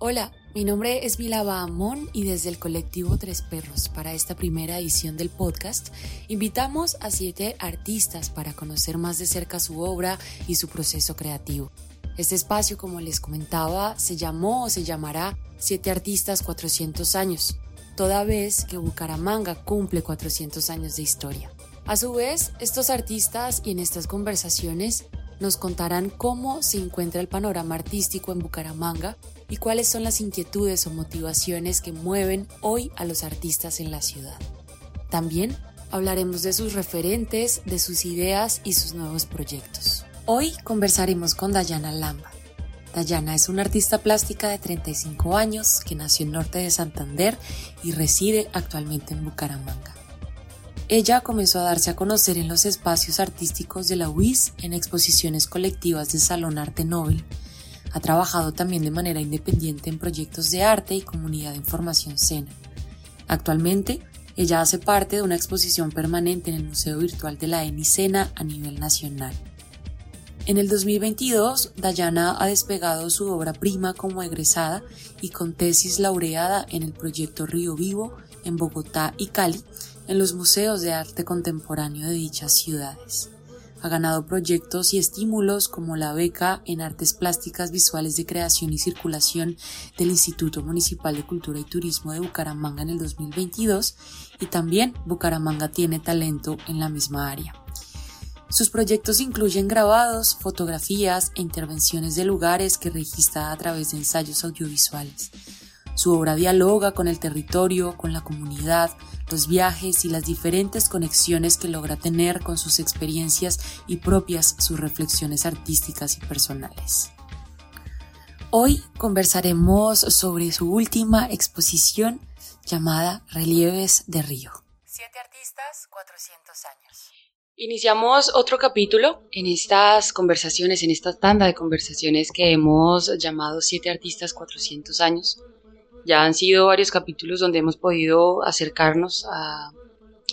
Hola, mi nombre es Vilaba Amón y desde el colectivo Tres Perros para esta primera edición del podcast invitamos a siete artistas para conocer más de cerca su obra y su proceso creativo. Este espacio, como les comentaba, se llamó o se llamará Siete Artistas 400 años, toda vez que Bucaramanga cumple 400 años de historia. A su vez, estos artistas y en estas conversaciones nos contarán cómo se encuentra el panorama artístico en Bucaramanga y cuáles son las inquietudes o motivaciones que mueven hoy a los artistas en la ciudad. También hablaremos de sus referentes, de sus ideas y sus nuevos proyectos. Hoy conversaremos con Dayana Lamba. Dayana es una artista plástica de 35 años que nació en norte de Santander y reside actualmente en Bucaramanga. Ella comenzó a darse a conocer en los espacios artísticos de la UIS en exposiciones colectivas del Salón Arte Nobel. Ha trabajado también de manera independiente en proyectos de arte y comunidad de información SENA. Actualmente, ella hace parte de una exposición permanente en el Museo Virtual de la ENI SENA a nivel nacional. En el 2022, Dayana ha despegado su obra prima como egresada y con tesis laureada en el proyecto Río Vivo en Bogotá y Cali, en los museos de arte contemporáneo de dichas ciudades. Ha ganado proyectos y estímulos como la beca en artes plásticas visuales de creación y circulación del Instituto Municipal de Cultura y Turismo de Bucaramanga en el 2022 y también Bucaramanga tiene talento en la misma área. Sus proyectos incluyen grabados, fotografías e intervenciones de lugares que registra a través de ensayos audiovisuales. Su obra dialoga con el territorio, con la comunidad, los viajes y las diferentes conexiones que logra tener con sus experiencias y propias sus reflexiones artísticas y personales. Hoy conversaremos sobre su última exposición llamada Relieves de Río. Siete artistas, 400 años. Iniciamos otro capítulo en estas conversaciones, en esta tanda de conversaciones que hemos llamado Siete artistas, 400 años ya han sido varios capítulos donde hemos podido acercarnos a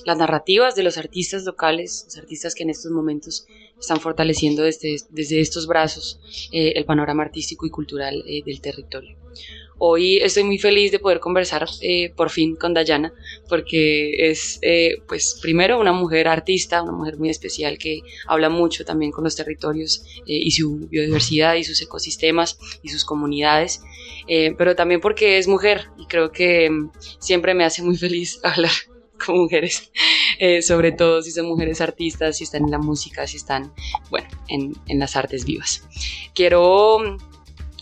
las narrativas de los artistas locales, los artistas que en estos momentos están fortaleciendo desde, desde estos brazos eh, el panorama artístico y cultural eh, del territorio. Hoy estoy muy feliz de poder conversar eh, por fin con Dayana, porque es, pues, primero una mujer artista, una mujer muy especial que habla mucho también con los territorios y su biodiversidad y sus ecosistemas y sus comunidades, pero también porque es mujer y creo que mm, siempre me hace muy feliz hablar con mujeres, eh, sobre todo si son mujeres artistas, si están en la música, si están, bueno, en, en las artes vivas. Quiero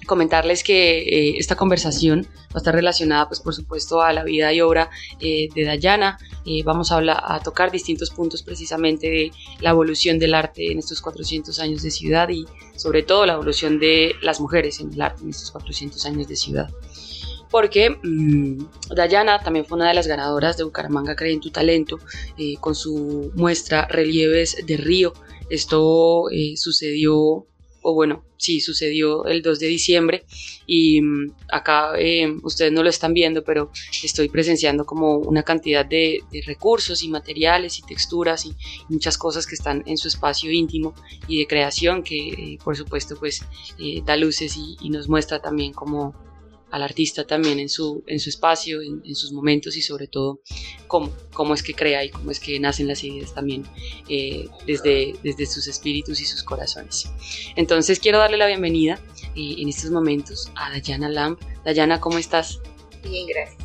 comentarles que eh, esta conversación va a estar relacionada, pues por supuesto, a la vida y obra eh, de Dayana. vamos a, hablar, a tocar distintos puntos precisamente de la evolución del arte en estos 400 años de ciudad y sobre todo la evolución de las mujeres en el arte en estos 400 años de ciudad porque mm, Dayana también fue una de las ganadoras de Bucaramanga Cree en tu Talento eh, con su muestra Relieves de Río. Esto eh, sucedió, o bueno, sí, sucedió el 2 de diciembre y mm, acá eh, ustedes no lo están viendo, pero estoy presenciando como una cantidad de, recursos y materiales y texturas y muchas cosas que están en su espacio íntimo y de creación que por supuesto pues da luces y, y nos muestra también como al artista también en su, en su espacio, en, sus momentos y sobre todo cómo, cómo es que crea y cómo es que nacen las ideas también eh, desde, desde sus espíritus y sus corazones. Entonces quiero darle la bienvenida eh, en estos momentos a Dayana Lamp. Dayana, ¿cómo estás? Bien, gracias.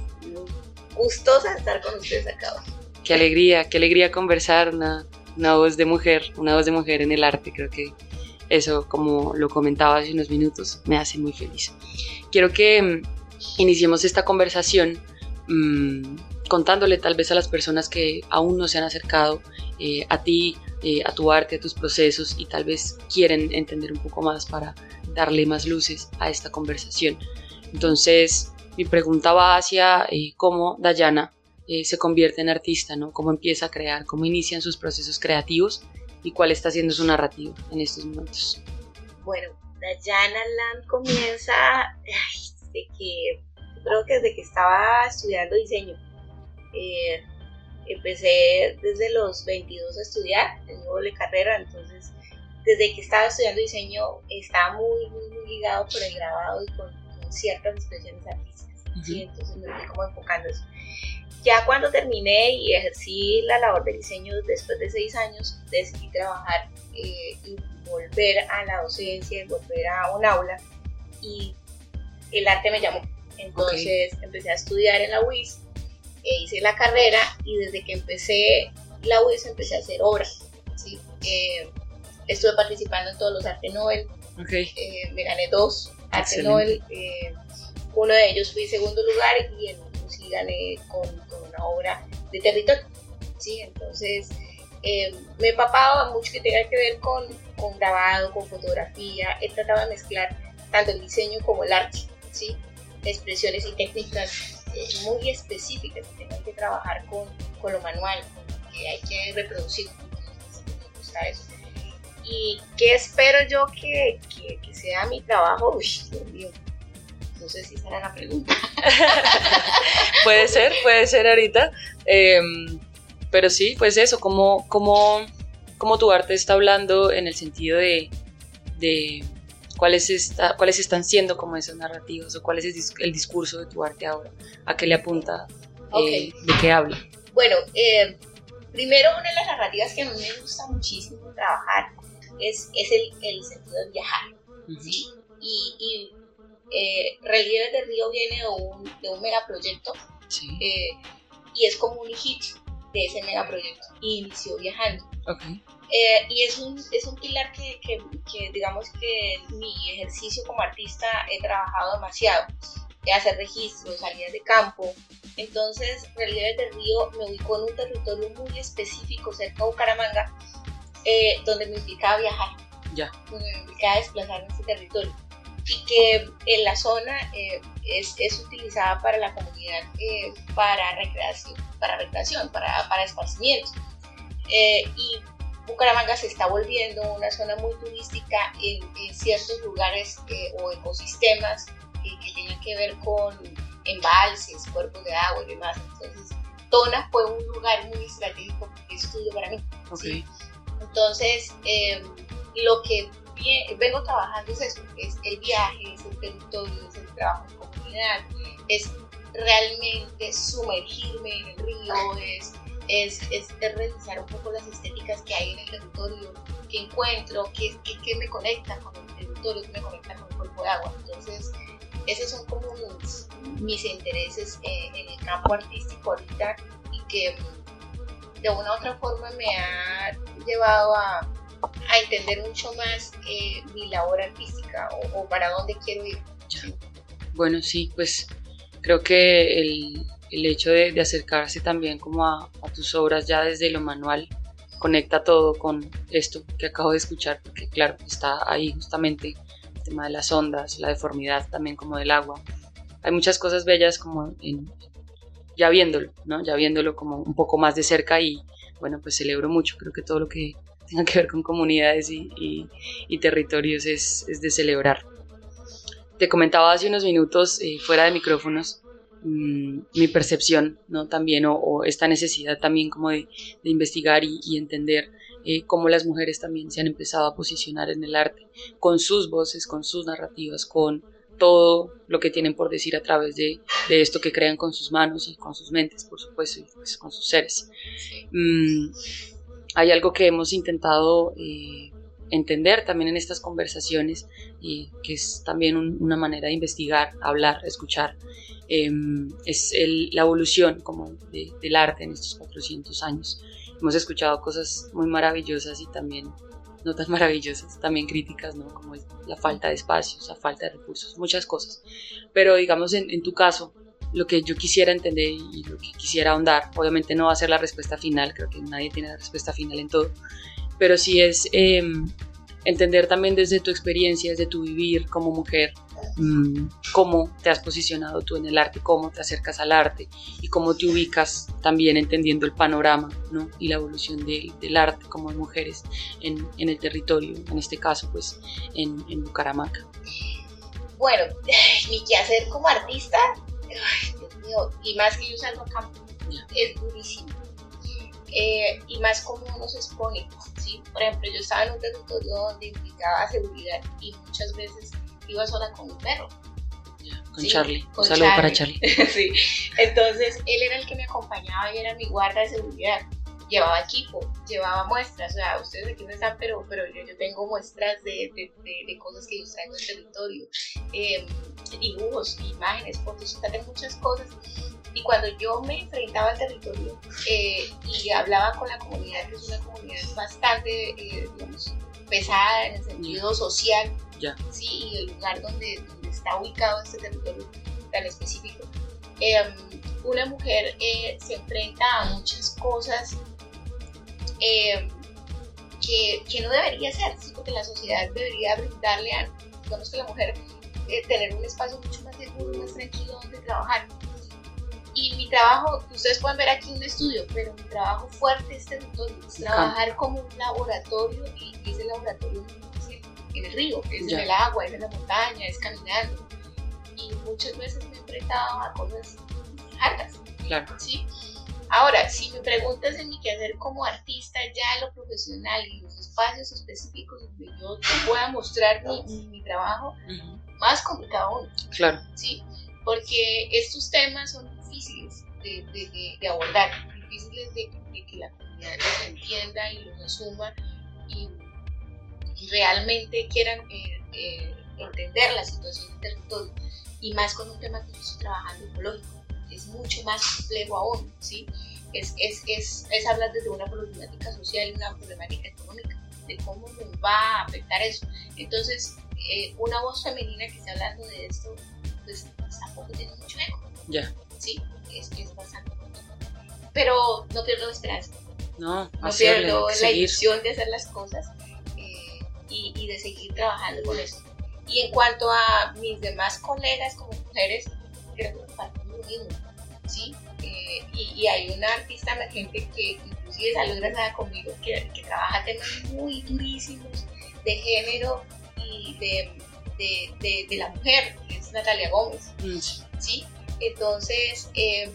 Gustosa estar con ustedes acá. Qué alegría, qué alegría conversar, una, una voz de mujer, una voz de mujer en el arte, creo que eso, como lo comentaba hace unos minutos, me hace muy feliz. Quiero que mm, iniciemos esta conversación mmm, contándole tal vez a las personas que aún no se han acercado eh, a ti, eh, a tu arte, a tus procesos y tal vez quieren entender un poco más para darle más luces a esta conversación. Entonces, mi pregunta va hacia eh, cómo Dayana se convierte en artista, ¿no? Cómo empieza a crear, cómo inician sus procesos creativos y cuál está siendo su narrativa en estos momentos. Bueno, Dayana Land comienza desde que, creo que desde que estaba estudiando diseño. Eh, empecé desde los 22 a estudiar, tengo doble carrera, entonces desde que estaba estudiando diseño estaba muy, muy, muy ligado por el grabado y con, ciertas expresiones artísticas. ¿sí? Entonces me fui como enfocando eso. Ya cuando terminé y ejercí la labor de diseño después de seis años, decidí trabajar eh, y volver a la docencia, y volver a un aula y el arte me llamó. Entonces empecé a estudiar en la UIS, e hice la carrera y desde que empecé la UIS empecé a hacer obras. ¿sí? Eh, estuve participando en todos los Arte Nobel, eh, me gané dos Arte Nobel, uno de ellos fui segundo lugar y el sí gané con, una obra de territorio. ¿sí? Entonces, eh, me he papado mucho que tenga que ver con, con, grabado, con fotografía. He tratado de mezclar tanto el diseño como el arte, ¿sí? expresiones y técnicas eh, muy específicas que tengan que trabajar con, con lo manual, que hay que reproducir. Eso. ¿Y qué espero yo que, que, que sea mi trabajo? Uy, Dios mío, no sé si será la pregunta. puede ser, puede ser ahorita. Em, pero sí, pues eso, ¿cómo, cómo, cómo tu arte está hablando en el sentido de, de cuáles, está, cuáles están siendo como esas narrativas o cuál es el, discurso de tu arte ahora, a qué le apunta, eh, de qué habla. Bueno, eh, primero una de las narrativas que a mí me gusta muchísimo trabajar es, es el, el sentido de viajar. ¿sí? Y, y eh, Relieves de Río viene de un, de un megaproyecto eh, y es como un hijito de ese megaproyecto y inició viajando. Eh, y es un, es un pilar que, que, que, digamos que mi ejercicio como artista he trabajado demasiado, de hacer registros, salidas de campo. Entonces, Relieves de Río me ubicó en un territorio muy específico cerca de Bucaramanga, eh, donde me implicaba viajar, ya. donde me implicaba desplazarme en ese territorio y que en la zona eh, es, es, utilizada para la comunidad eh, para recreación, para, recreación para, para esparcimiento. Eh, y Bucaramanga se está volviendo una zona muy turística en, en ciertos lugares o ecosistemas que tienen que ver con embalses, cuerpos de agua y demás. Entonces, Tona fue un lugar muy estratégico de estudio para mí. Entonces, lo que vengo trabajando es eso, es el viaje, es el territorio, es el trabajo en comunidad, es realmente sumergirme en el río, es, es, es, revisar un poco las estéticas que hay en el territorio, que encuentro, que, que, me conecta con el territorio, que me conecta con el cuerpo de agua. Entonces, esos son como mis, intereses eh, en el campo artístico ahorita y que de una u otra forma me ha llevado a a entender mucho más eh, mi labor artística o, para dónde quiero ir. Bueno, sí, pues creo que el, el hecho de, acercarse también como a, tus obras ya desde lo manual conecta todo con esto que acabo de escuchar, porque claro, está ahí justamente el tema de las ondas, la deformidad también como del agua. Hay muchas cosas bellas como en, ya viéndolo, ¿no? Ya viéndolo como un poco más de cerca y bueno, pues celebro mucho, creo que todo lo que tenga que ver con comunidades y, territorios es, de celebrar. Te comentaba hace unos minutos, eh, fuera de micrófonos, mm, mi percepción, ¿no? También, o, esta necesidad también como de, investigar y, entender eh, cómo las mujeres también se han empezado a posicionar en el arte, con sus voces, con sus narrativas, con todo lo que tienen por decir a través de, esto que crean con sus manos y con sus mentes, por supuesto, y pues con sus seres. Mm, hay algo que hemos intentado eh, entender también en estas conversaciones, y que es también una manera de investigar, hablar, escuchar, em, es la evolución como del arte en estos 400 años. Hemos escuchado cosas muy maravillosas y también no tan maravillosas, también críticas, ¿no? como la falta de espacios, la falta de recursos, muchas cosas. Pero digamos en, en tu caso, lo que yo quisiera entender y lo que quisiera ahondar. Obviamente no va a ser la respuesta final, creo que nadie tiene la respuesta final en todo, pero sí es em, entender también desde tu experiencia, desde tu vivir como mujer, mm, cómo te has posicionado tú en el arte, cómo te acercas al arte y cómo te ubicas también entendiendo el panorama ¿no? y la evolución del arte como mujeres en, en, el territorio, en este caso pues en, en Bucaramanga. Bueno, mi quehacer como artista y más que yo salgo a campo, es durísimo. Eh, y más como uno se expone, ¿sí? Por ejemplo, yo estaba en un territorio donde implicaba seguridad y muchas veces iba sola con un perro, con Charlie. Un saludo para Charlie. sí. Entonces, él era el que me acompañaba y era mi guarda de seguridad. Llevaba equipo, llevaba muestras. O sea, ustedes aquí no están, pero, pero yo, yo tengo muestras de, de, de, cosas que yo traigo del territorio. Eh, dibujos, imágenes, fotos, tengo muchas cosas. Y cuando yo me enfrentaba al territorio eh, y hablaba con la comunidad, que es una comunidad bastante, eh, digamos, pesada en el sentido social, ¿sí? y el lugar donde, está ubicado este territorio tan específico, em, una mujer eh, se enfrenta a muchas cosas em, que, que, no debería ser, porque la sociedad debería brindarle a, digamos que la mujer, tener un espacio mucho más seguro, más tranquilo donde trabajar y mi trabajo, ustedes pueden ver aquí un estudio, pero mi trabajo fuerte es es trabajar como un laboratorio y ese laboratorio en el río, es en el agua, es en la montaña, es caminando. Y muchas veces me he enfrentado a cosas hartas. Claro. ¿sí? Ahora, si me preguntas en mi quehacer como artista, ya lo profesional y los espacios específicos donde yo pueda mostrar mi, mi, trabajo, más complicado aún. Claro. ¿sí? Porque estos temas son difíciles de, de, abordar, difíciles de, que la comunidad los entienda y los asuma y, realmente quieran eh, eh, entender la situación del territorio y más con un tema que yo estoy trabajando ecológico, es mucho más complejo aún, ¿sí? Es, es, es, es hablar desde una problemática social y una problemática económica, de cómo nos va a afectar eso. Entonces, eh, una voz femenina que esté hablando de esto, pues tampoco tiene mucho eco. Ya sí, es, es bastante. Pero no pierdo esperanza. No, no pierdo la ilusión de hacer las cosas eh, y, y, de seguir trabajando con eso. Y en cuanto a mis demás colegas como mujeres, creo que ¿sí? Eh, y, y, hay una artista emergente que inclusive salió gracias conmigo, que, que trabaja temas muy durísimos de género y de, de, de, de la mujer, que es Natalia Gómez, mm. ¿sí? Entonces, eh,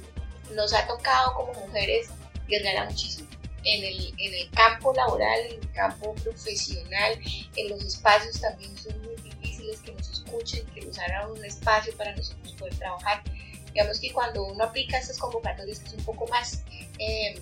nos ha tocado como mujeres guerrear muchísimo. En el, en el campo laboral, en el campo profesional, en los espacios también son muy difíciles que nos escuchen, que nos hagan un espacio para nosotros poder trabajar. Digamos que cuando uno aplica estas convocatorias, es un poco más eh,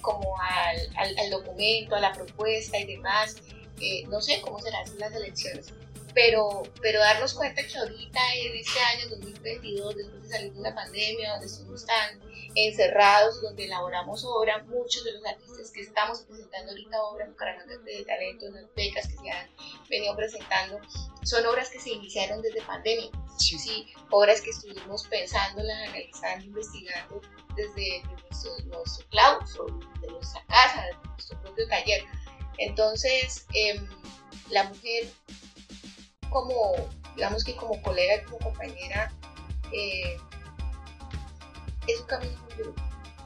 como al, al, documento, a la propuesta y demás, eh, no sé cómo serán las elecciones, pero, pero darnos cuenta que ahorita en este año 2022, después de salir de una pandemia, donde estamos tan encerrados, donde elaboramos obra, muchos de los artistas que estamos presentando ahorita obra Bucaramanga de Talento, en las becas que se han venido presentando, son obras que se iniciaron desde pandemia, sí. obras que estuvimos pensando, analizando, investigando desde, nuestro, nuestro claustro, de nuestra casa, de nuestro propio taller. Entonces, eh, la mujer como, digamos que como colega y como compañera, eh, es un camino muy duro.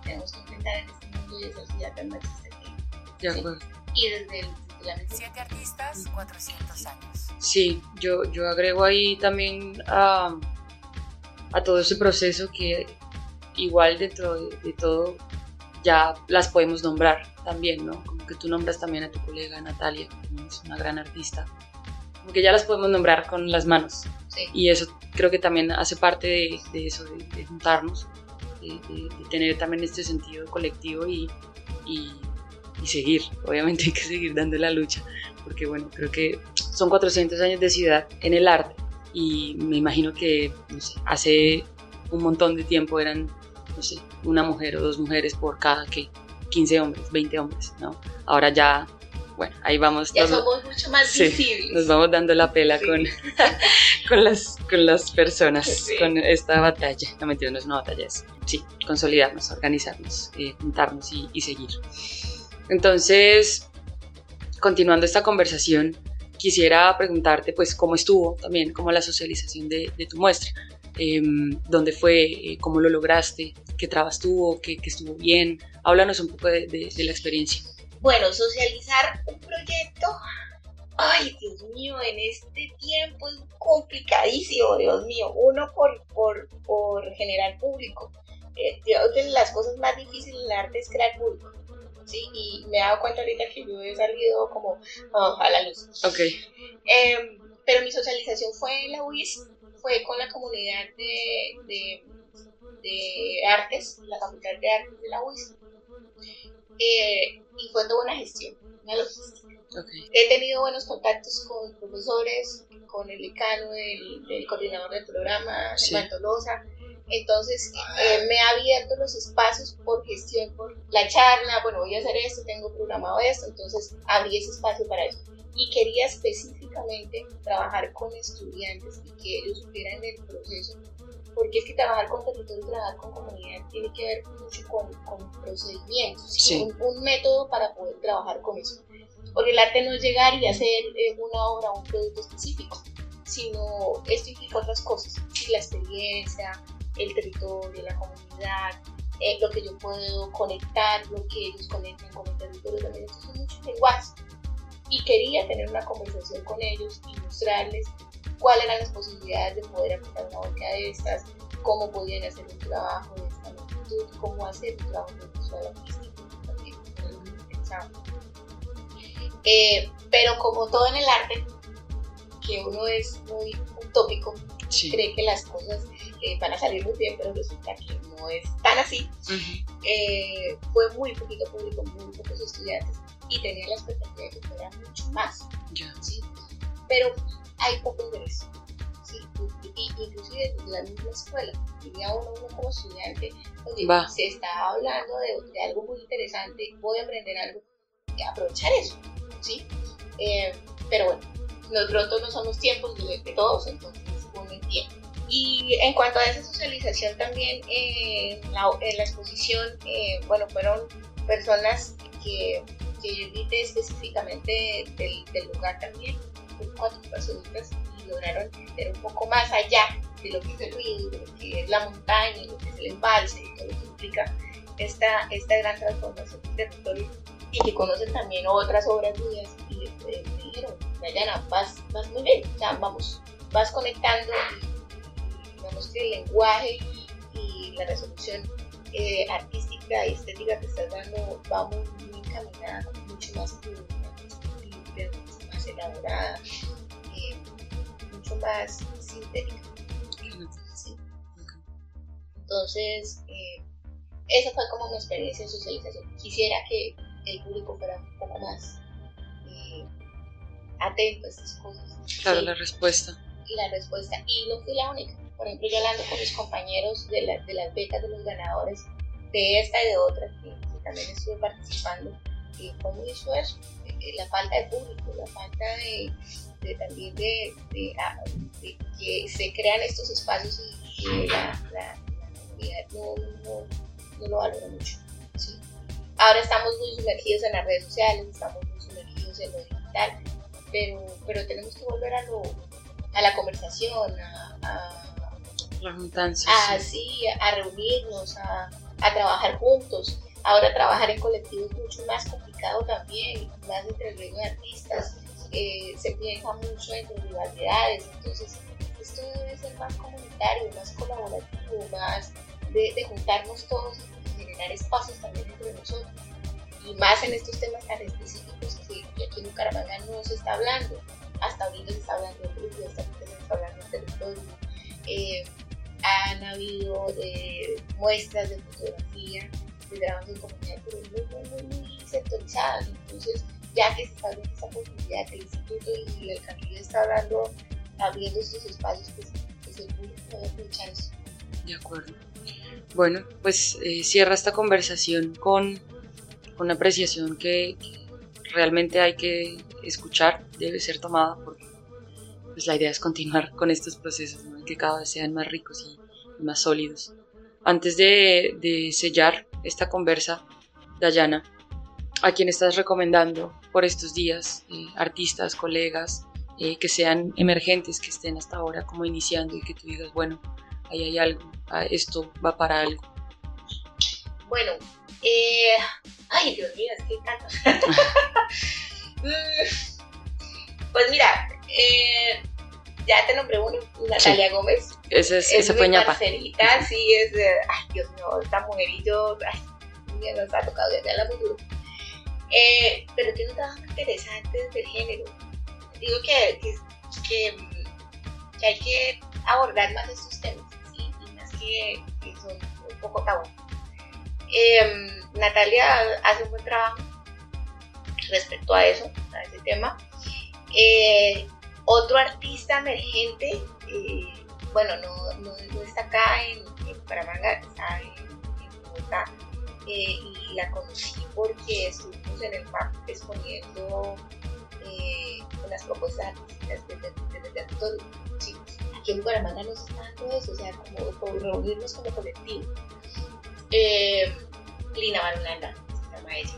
Tenemos que enfrentar en este mundo y esa ciudad tan machista que De acuerdo. Y desde, el. Siete artistas, 400 años. Sí, yo, yo agrego ahí también a, a todo ese proceso que igual dentro de, de todo ya las podemos nombrar también, ¿no? Como que tú nombras también a tu colega Natalia, que es una gran artista que ya las podemos nombrar con las manos. Y eso creo que también hace parte de, eso, de, juntarnos, tener también este sentido colectivo y, y, seguir. Obviamente hay que seguir dando la lucha, porque bueno, creo que son 400 años de ciudad en el arte y me imagino que hace un montón de tiempo eran, no sé, una mujer o dos mujeres por cada que 15 hombres, 20 hombres, ¿no? Ahora ya bueno, ahí vamos. Ya somos mucho más visibles. Nos vamos dando la pela con, con, las, con las personas, con esta batalla. No mentira, no es una batalla, es sí, consolidarnos, organizarnos, eh, juntarnos y, seguir. Entonces, continuando esta conversación, quisiera preguntarte, pues, cómo estuvo también, cómo la socialización de, tu muestra. Em, ¿Dónde fue? Eh, ¿Cómo lo lograste? ¿Qué trabas tuvo? ¿Qué, estuvo bien? Háblanos un poco de, de la experiencia. Bueno, socializar un proyecto, ay Dios mío, en este tiempo es complicadísimo, Dios mío. Uno por, por, por generar público. Eh, de las cosas más difíciles del arte es crear público. ¿sí? Y me he dado cuenta ahorita que yo he salido como a la luz. Ok. Em, pero mi socialización fue en la UIS, fue con la comunidad de, de, artes, la Facultad de Artes de la UIS. Eh, y fue toda una gestión, una logística. He tenido buenos contactos con profesores, con el decano, el, coordinador del programa, sí. Tolosa. Entonces eh, me ha abierto los espacios por gestión, por la charla, bueno, voy a hacer esto, tengo programado esto, entonces abrí ese espacio para eso. Y quería específicamente trabajar con estudiantes y que ellos supieran el proceso, porque es que trabajar con territorio, trabajar con comunidad tiene que ver mucho con, con procedimientos, un, un método para poder trabajar con eso. Porque el arte no es llegar y hacer eh, una obra o un producto específico, sino esto implica otras cosas, la experiencia, el territorio, la comunidad, eh, lo que yo puedo conectar, lo que ellos conectan con el territorio, también estos son muchos lenguajes. Y quería tener una conversación con ellos y mostrarles cuáles eran las posibilidades de poder aplicar una obra de estas, cómo podían hacer un trabajo de esta magnitud, cómo hacer un trabajo de visual artístico también, eh, pero como todo en el arte, que uno es muy utópico, cree que las cosas eh, van a salir muy bien, pero resulta que no es tan así. Eh, fue muy poquito público, muy pocos estudiantes y tenía la expectativa de que fuera mucho más. ¿sí? Pero hay poco interés. ¿sí? Inclusive desde la misma escuela, diría uno, uno como estudiante, oye, se está hablando de, de, algo muy interesante, voy a aprender algo, aprovechar eso. ¿sí? Eh, pero bueno, pronto no son los tiempos de, todos, entonces uno entiende. Y en cuanto a esa socialización también, eh, en, la, exposición, eh, bueno, fueron personas que, que invité específicamente del, lugar también, cuatro personitas, y lograron entender un poco más allá de lo que es el ruido, de lo que es la montaña, lo que es el embalse, y todo lo que implica esta, esta gran transformación del territorio y que conocen también otras obras mías y me dijeron, Dayana, vas, vas muy bien, o sea, vamos, vas conectando y digamos que el lenguaje y la resolución eh, artística y estética que estás dando va muy, muy encaminada, mucho más limpia, mucho más elaborada, eh, mucho más sintética. Entonces, eh, esa fue como mi experiencia de socialización. Quisiera que el público fuera un poco más eh, atento a estas cosas. Claro, la respuesta. Y la respuesta. Y no fui la única. Por ejemplo, yo hablando con mis compañeros de, de las becas de los ganadores, de esta y de otras, que, también estuve participando, y cómo hizo eso. La falta de público, la falta de, también ah, de, que se crean estos espacios y, la, la, comunidad no, no, no lo valora mucho. Ahora estamos muy sumergidos en las redes sociales, estamos muy sumergidos en lo digital, pero, pero tenemos que volver a, lo, a la conversación, a, a, a, sí, a reunirnos, a, a trabajar juntos. Ahora trabajar en colectivos es mucho más complicado también, más entre de artistas, eh, se piensa mucho entre rivalidades, entonces esto debe ser más comunitario, más colaborativo, más de, de juntarnos todos generar espacios también entre nosotros. Y más en estos temas tan específicos que, aquí en Bucaramanga no se está hablando. Hasta ahorita se está hablando de ruido, hasta ahorita se está hablando de territorio. Eh, han habido eh, muestras de fotografía, de trabajos de comunidad, pero muy, muy, muy, sectorizadas. Entonces, ya que se está viendo esta posibilidad que el instituto y el alcaldía está hablando, abriendo estos espacios, pues, pues el público puede aprovechar eso. De acuerdo. Bueno, pues eh, cierra esta conversación con, una apreciación que realmente hay que escuchar, debe ser tomada, porque pues, la idea es continuar con estos procesos, que cada vez sean más ricos y, más sólidos. Antes de, sellar esta conversa, Dayana, ¿a quién estás recomendando por estos días? Eh, artistas, colegas, eh, que sean emergentes, que estén hasta ahora como iniciando y que tú digas, bueno, ahí hay algo, ah, esto va para algo. Bueno, eh, ay Dios mío, es que tanto. Mm, pues mira, eh, ya te nombré uno, Natalia Gómez. Ese, es, ese fue ñapa. sí, es, de, ay Dios mío, esta mujerito, ay, nos ha tocado ya la muy duro. Eh, pero tiene un trabajo interesante desde el género. Digo que, que, que, que hay que abordar más estos temas, ¿sí? y más que, son un poco tabú. Em, Natalia hace un buen trabajo respecto a eso, a ese tema. Eh, otro artista emergente, eh, bueno, no, no, está acá en, en está en, Bogotá, eh, y la conocí porque estuvimos en el MAP exponiendo unas propuestas artísticas desde, desde. ¿sí? Aquí en Bucaramanga nos está dando eso, o sea, como, reunirnos como colectivo. Lina Barulanda, se llama ella.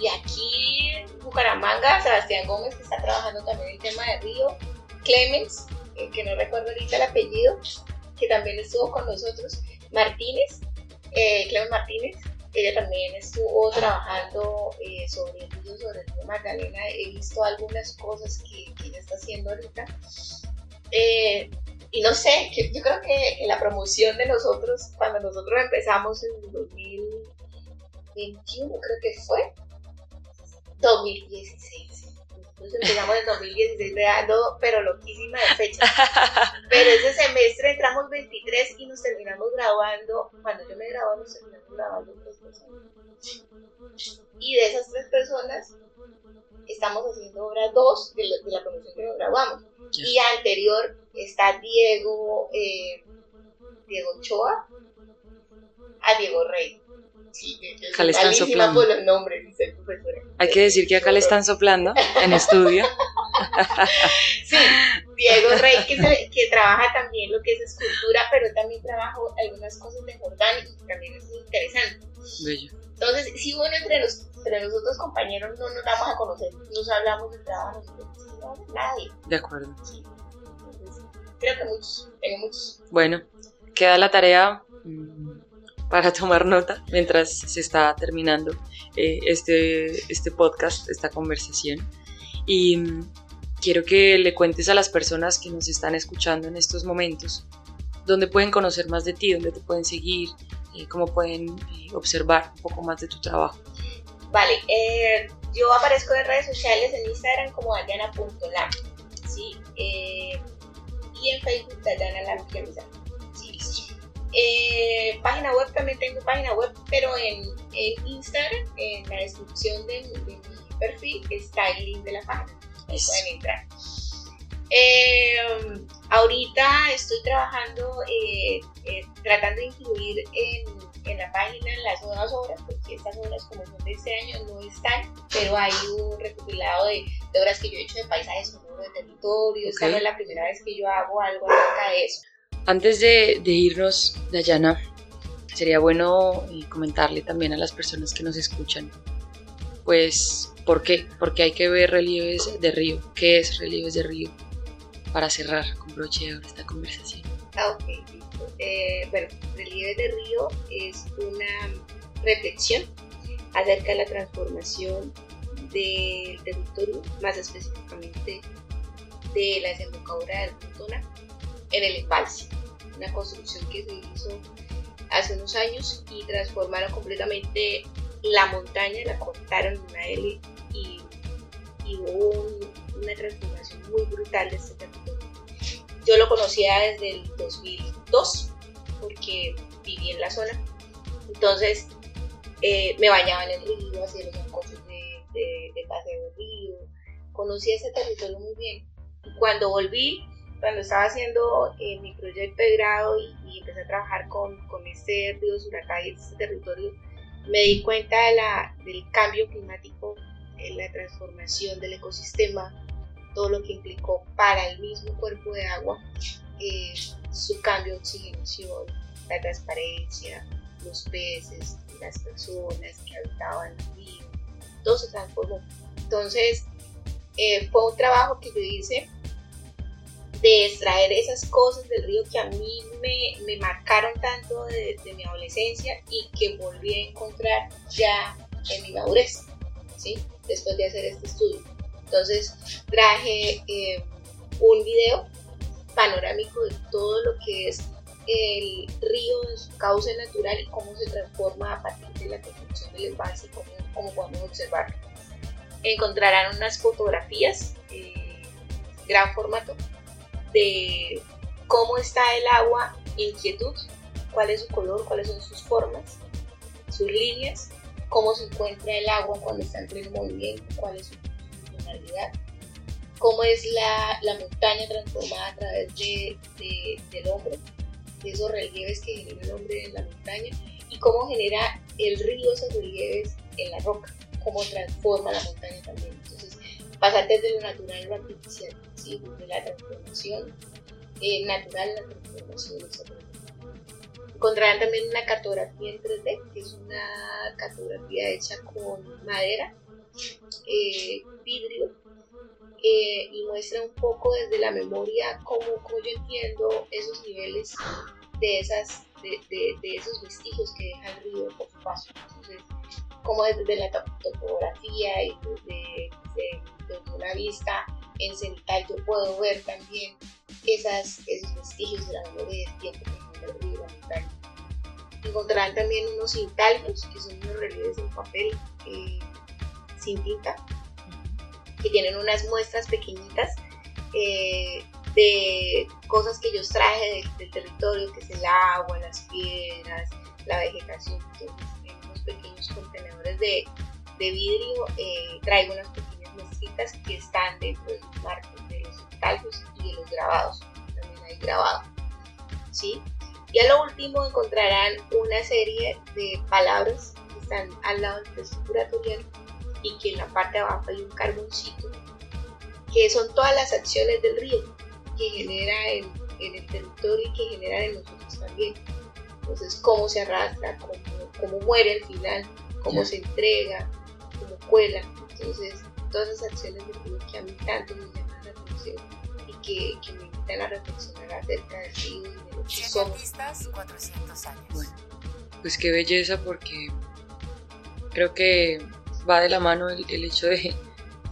Y aquí en Bucaramanga, Sebastián Gómez, que está trabajando también el tema de Río, Clemens, eh, que no recuerdo ahorita el apellido, que también estuvo con nosotros, Martínez, eh, Clemens Martínez, ella también estuvo trabajando eh, sobre el río, sobre el río Magdalena, he visto algunas cosas que, que ella está haciendo ahorita. y no sé, yo creo que la promoción de nosotros, cuando nosotros empezamos en 2021, creo que fue, 2016. Nosotros empezamos en 2016, pero loquísima de fecha. Pero ese semestre entramos 23 y nos terminamos grabando. Cuando yo me grabó, nos terminamos grabando tres personas. Y de esas tres personas, estamos haciendo obra dos de, la promoción que nos grabamos. Y anterior está Diego, eh, Diego Ochoa, a Diego Rey. Acá le están soplando. Por los nombres, dice el profesor. Hay que decir que acá le están soplando en estudio. sí, Diego Rey, que, que, trabaja también lo que es escultura, pero también trabaja algunas cosas de Jordán y también es interesante. Bello. Entonces, si uno entre, los, entre nosotros compañeros no nos damos a conocer, nos hablamos de trabajo, no nadie. De acuerdo. Sí. creo que muchos, tengo muchos. Bueno, queda la tarea mm, para tomar nota mientras se está terminando eh, este, este podcast, esta conversación. Y mm, quiero que le cuentes a las personas que nos están escuchando en estos momentos dónde pueden conocer más de ti, dónde te pueden seguir, eh, cómo pueden eh, observar un poco más de tu trabajo. Vale, yo aparezco en redes sociales, en Instagram como Dayana.lam, ¿sí? y en Facebook Dayana eh, página web, también tengo página web, pero en, en Instagram, en la descripción de, mi perfil, está el link de la página. Ahí pueden entrar. Eh, ahorita estoy trabajando, eh, tratando de incluir en, en, la página las nuevas obras, porque estas obras como son de este año no están, pero hay un recopilado de, de obras que yo he hecho de paisajes sonoros de territorio. Esta no es la primera vez que yo hago algo acerca de eso. Antes de, irnos, Dayana, sería bueno eh, comentarle también a las personas que nos escuchan, pues, ¿por qué? Porque hay que ver relieves de río. ¿Qué es relieves de río? Para cerrar con broche de esta conversación. Ah, ok. Eh, bueno, relieves de río es una reflexión acerca de la transformación del territorio, más específicamente de la desembocadura del Montona en el embalse una construcción que se hizo hace unos años y transformaron completamente la montaña, la cortaron en una L y, hubo una transformación muy brutal de este territorio. Yo lo conocía desde el 2002 porque viví en la zona, entonces eh, me bañaba en el río, hacía los de, de, de paseo del río, conocí ese territorio muy bien. Y cuando volví cuando estaba haciendo eh, mi proyecto de grado y, empecé a trabajar con, con este río Suracay, este territorio, me di cuenta de la, del cambio climático, la transformación del ecosistema, todo lo que implicó para el mismo cuerpo de agua, eh, su cambio de oxigenación, la transparencia, los peces, las personas que habitaban el río, todo se transformó. Entonces, eh, fue un trabajo que yo hice de extraer esas cosas del río que a mí me, me marcaron tanto de, mi adolescencia y que volví a encontrar ya en mi madurez, ¿sí? después de hacer este estudio. Entonces traje eh, un video panorámico de todo lo que es el río en su cauce natural y cómo se transforma a partir de la construcción del embalse, como, como podemos observar. Encontrarán unas fotografías. Eh, gran formato de cómo está el agua en quietud, cuál es su color, cuáles son sus formas, sus líneas, cómo se encuentra el agua cuando está en pleno movimiento, cuál es su funcionalidad, cómo es la, la montaña transformada a través de, del hombre, de esos relieves que genera el hombre en la montaña, y cómo genera el río esos relieves en la roca, cómo transforma la montaña también. Entonces, pasar desde lo natural a lo artificial, de la transformación eh, natural la transformación Encontrarán también una cartografía en 3D, que es una cartografía hecha con madera, eh, vidrio, eh, y muestra un poco desde la memoria cómo, yo entiendo esos niveles de, esas, de, de, esos vestigios que deja el río por su paso. Entonces, como desde la topografía y desde, desde, una vista en cenital yo puedo ver también esas, esos vestigios de la memoria del tiempo que la montaña. Encontrarán también unos intaglios, que son unos relieves en papel eh, sin tinta, que tienen unas muestras pequeñitas eh, de cosas que yo traje del, territorio, que es el agua, las piedras, la vegetación. Entonces, en unos pequeños contenedores de, de vidrio eh, traigo unas pequeñas muestritas que están dentro de los marcos de los y de los grabados. También hay grabado. ¿sí? Y a lo último encontrarán una serie de palabras que están al lado del texto curatorial y que en la parte de abajo hay un carboncito, que son todas las acciones del río que genera en, el territorio y que genera en nosotros también. Entonces, cómo se arrastra, cómo, cómo muere al final, cómo se entrega, cómo cuela. Entonces, todas esas acciones que a mí tanto me llaman la atención y que, que me invitan a reflexionar acerca del río y de lo que somos. 400 años. Bueno, pues qué belleza porque creo que va de la mano el, hecho de,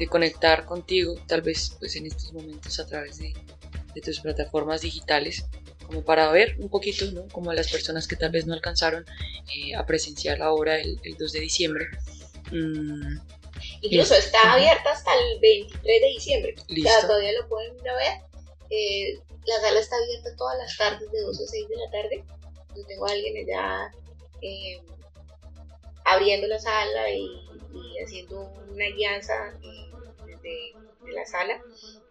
conectar contigo, tal vez pues en estos momentos a través de, tus plataformas digitales, como para ver un poquito, ¿no? Como a las personas que tal vez no alcanzaron eh, a presenciar la obra el, 2 de diciembre. Mm, Incluso está abierta hasta el 23 de diciembre. ¿Listo? O sea, todavía lo pueden ver. Eh, la sala está abierta todas las tardes de 2 a 6 de la tarde. Yo tengo a alguien allá eh, abriendo la sala y y haciendo una guianza eh, desde la sala.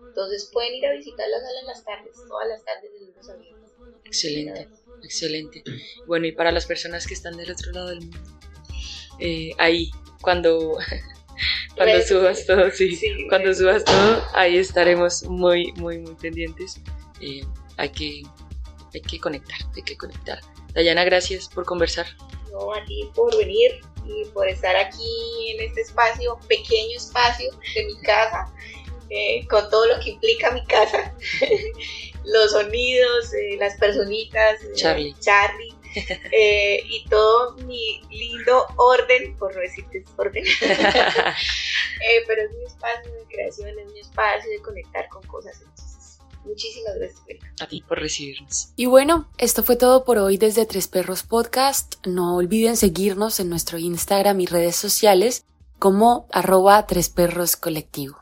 Entonces pueden ir a visitar la sala en las tardes, todas las tardes de lunes a viernes. Excelente, excelente. Bueno, y para las personas que están del otro lado del mundo, eh, ahí, cuando, cuando subas todo, sí, cuando subas todo, ahí estaremos muy, muy, muy pendientes. Eh, hay, que, hay que conectar, hay que conectar. Dayana, gracias por conversar. No, a ti por venir y por estar aquí en este espacio, pequeño espacio de mi casa, eh, con todo lo que implica mi casa, los sonidos, eh, las personitas, eh, Charlie, Charlie y todo mi lindo orden, por no decir desorden, pero es mi espacio de creación, es mi espacio de conectar con cosas Muchísimas gracias, A ti por recibirnos. Y bueno, esto fue todo por hoy desde Tres Perros Podcast. No olviden seguirnos en nuestro Instagram y redes sociales como arroba Tres Perros Colectivo.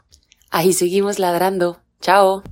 Ahí seguimos ladrando. Chao.